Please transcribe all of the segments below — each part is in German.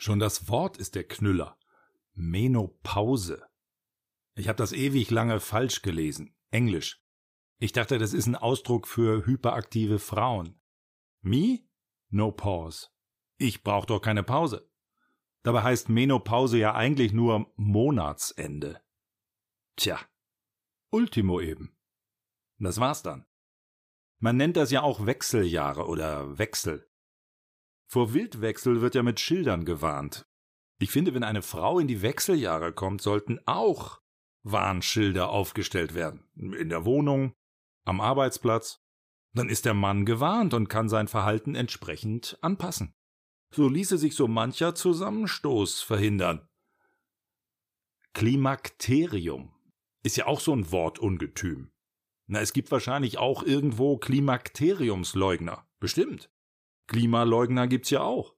Schon das Wort ist der Knüller. Menopause. Ich habe das ewig lange falsch gelesen. Englisch. Ich dachte, das ist ein Ausdruck für hyperaktive Frauen. Me? No pause. Ich brauch doch keine Pause. Dabei heißt Menopause ja eigentlich nur Monatsende. Tja. Ultimo eben. Das war's dann. Man nennt das ja auch Wechseljahre oder Wechsel. Vor Wildwechsel wird ja mit Schildern gewarnt. Ich finde, wenn eine Frau in die Wechseljahre kommt, sollten auch Warnschilder aufgestellt werden. In der Wohnung, am Arbeitsplatz. Dann ist der Mann gewarnt und kann sein Verhalten entsprechend anpassen. So ließe sich so mancher Zusammenstoß verhindern. Klimakterium ist ja auch so ein Wortungetüm. Na, es gibt wahrscheinlich auch irgendwo Klimakteriumsleugner. Bestimmt. Klimaleugner gibt's ja auch.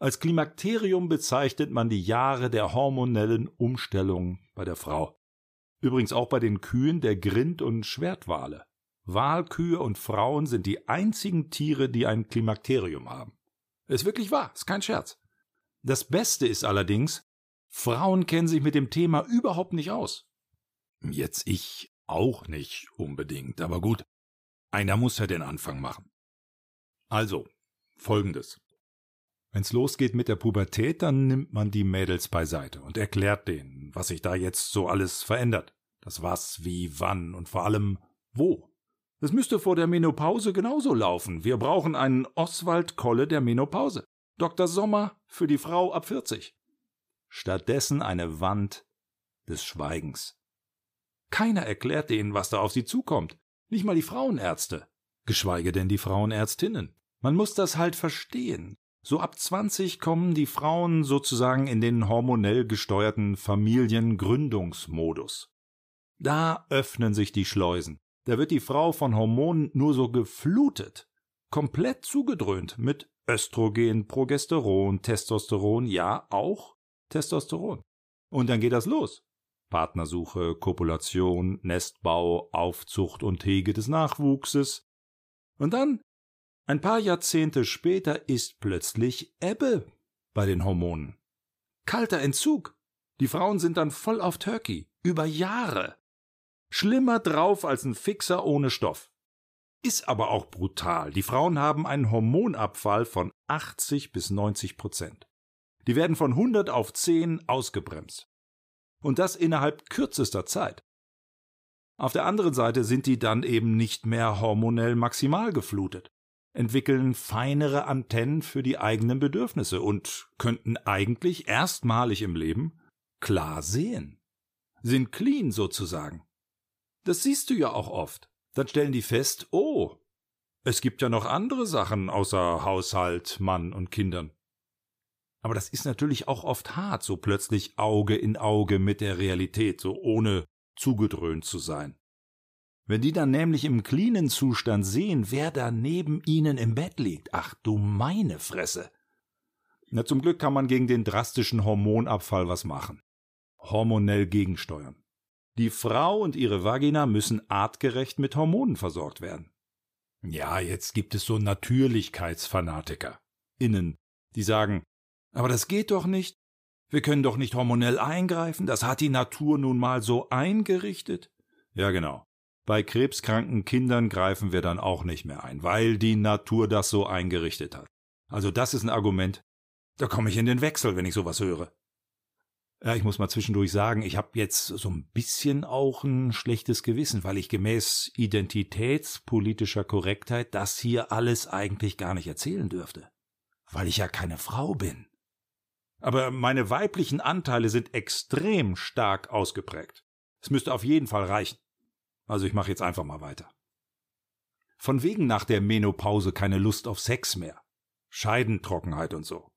Als Klimakterium bezeichnet man die Jahre der hormonellen Umstellung bei der Frau. Übrigens auch bei den Kühen der Grind- und Schwertwale. Walkühe und Frauen sind die einzigen Tiere, die ein Klimakterium haben. Ist wirklich wahr, ist kein Scherz. Das Beste ist allerdings, Frauen kennen sich mit dem Thema überhaupt nicht aus. Jetzt ich auch nicht unbedingt, aber gut. Einer muss ja den Anfang machen. Also, folgendes. Wenn's losgeht mit der Pubertät, dann nimmt man die Mädels beiseite und erklärt denen, was sich da jetzt so alles verändert. Das was, wie, wann und vor allem wo. Das müsste vor der Menopause genauso laufen. Wir brauchen einen Oswald Kolle der Menopause. Dr. Sommer für die Frau ab 40. Stattdessen eine Wand des Schweigens. Keiner erklärt denen, was da auf sie zukommt. Nicht mal die Frauenärzte. Geschweige denn die Frauenärztinnen. Man muss das halt verstehen. So ab 20 kommen die Frauen sozusagen in den hormonell gesteuerten Familiengründungsmodus. Da öffnen sich die Schleusen. Da wird die Frau von Hormonen nur so geflutet, komplett zugedröhnt mit Östrogen, Progesteron, Testosteron, ja auch Testosteron. Und dann geht das los. Partnersuche, Kopulation, Nestbau, Aufzucht und Hege des Nachwuchses. Und dann, ein paar Jahrzehnte später, ist plötzlich Ebbe bei den Hormonen. Kalter Entzug. Die Frauen sind dann voll auf Turkey. Über Jahre. Schlimmer drauf als ein Fixer ohne Stoff. Ist aber auch brutal. Die Frauen haben einen Hormonabfall von 80 bis 90 Prozent. Die werden von 100 auf 10 ausgebremst. Und das innerhalb kürzester Zeit. Auf der anderen Seite sind die dann eben nicht mehr hormonell maximal geflutet, entwickeln feinere Antennen für die eigenen Bedürfnisse und könnten eigentlich erstmalig im Leben klar sehen. Sind clean sozusagen. Das siehst du ja auch oft. Dann stellen die fest, oh, es gibt ja noch andere Sachen außer Haushalt, Mann und Kindern. Aber das ist natürlich auch oft hart, so plötzlich Auge in Auge mit der Realität, so ohne zugedröhnt zu sein. Wenn die dann nämlich im cleanen Zustand sehen, wer da neben ihnen im Bett liegt, ach du meine Fresse. Na, zum Glück kann man gegen den drastischen Hormonabfall was machen. Hormonell gegensteuern. Die Frau und ihre Vagina müssen artgerecht mit Hormonen versorgt werden. Ja, jetzt gibt es so Natürlichkeitsfanatiker. Innen, die sagen, aber das geht doch nicht. Wir können doch nicht hormonell eingreifen, das hat die Natur nun mal so eingerichtet. Ja, genau. Bei krebskranken Kindern greifen wir dann auch nicht mehr ein, weil die Natur das so eingerichtet hat. Also das ist ein Argument. Da komme ich in den Wechsel, wenn ich sowas höre. Ja, ich muss mal zwischendurch sagen, ich habe jetzt so ein bisschen auch ein schlechtes Gewissen, weil ich gemäß identitätspolitischer Korrektheit das hier alles eigentlich gar nicht erzählen dürfte. Weil ich ja keine Frau bin. Aber meine weiblichen Anteile sind extrem stark ausgeprägt. Es müsste auf jeden Fall reichen. Also ich mache jetzt einfach mal weiter. Von wegen nach der Menopause keine Lust auf Sex mehr. Scheidentrockenheit und so.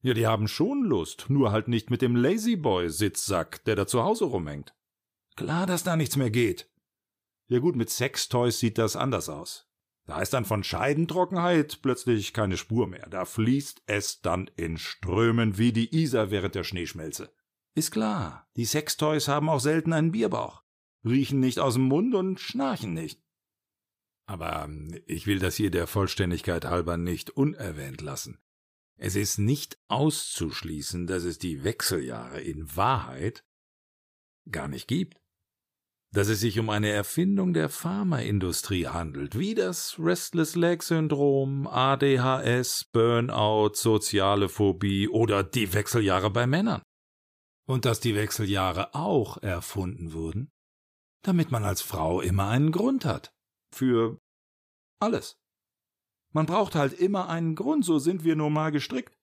Ja, die haben schon Lust, nur halt nicht mit dem Lazyboy-Sitzsack, der da zu Hause rumhängt. Klar, dass da nichts mehr geht. Ja gut, mit Sextoys sieht das anders aus. Da ist dann von Scheidentrockenheit plötzlich keine Spur mehr. Da fließt es dann in Strömen wie die Isar während der Schneeschmelze. Ist klar, die Sextoys haben auch selten einen Bierbauch, riechen nicht aus dem Mund und schnarchen nicht. Aber ähm, ich will das hier der Vollständigkeit halber nicht unerwähnt lassen. Es ist nicht auszuschließen, dass es die Wechseljahre in Wahrheit gar nicht gibt. Dass es sich um eine Erfindung der Pharmaindustrie handelt, wie das Restless Leg Syndrom, ADHS, Burnout, soziale Phobie oder die Wechseljahre bei Männern. Und dass die Wechseljahre auch erfunden wurden, damit man als Frau immer einen Grund hat. Für alles. Man braucht halt immer einen Grund, so sind wir nun mal gestrickt.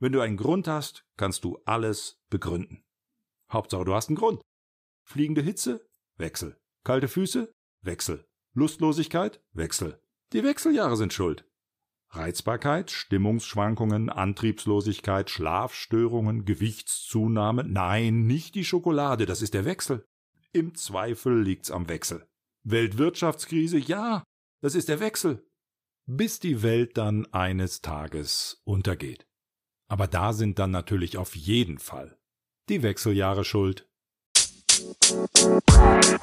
Wenn du einen Grund hast, kannst du alles begründen. Hauptsache, du hast einen Grund. Fliegende Hitze? Wechsel. Kalte Füße? Wechsel. Lustlosigkeit? Wechsel. Die Wechseljahre sind schuld. Reizbarkeit, Stimmungsschwankungen, Antriebslosigkeit, Schlafstörungen, Gewichtszunahme? Nein, nicht die Schokolade, das ist der Wechsel. Im Zweifel liegt's am Wechsel. Weltwirtschaftskrise, ja, das ist der Wechsel. Bis die Welt dann eines Tages untergeht. Aber da sind dann natürlich auf jeden Fall die Wechseljahre schuld. Musik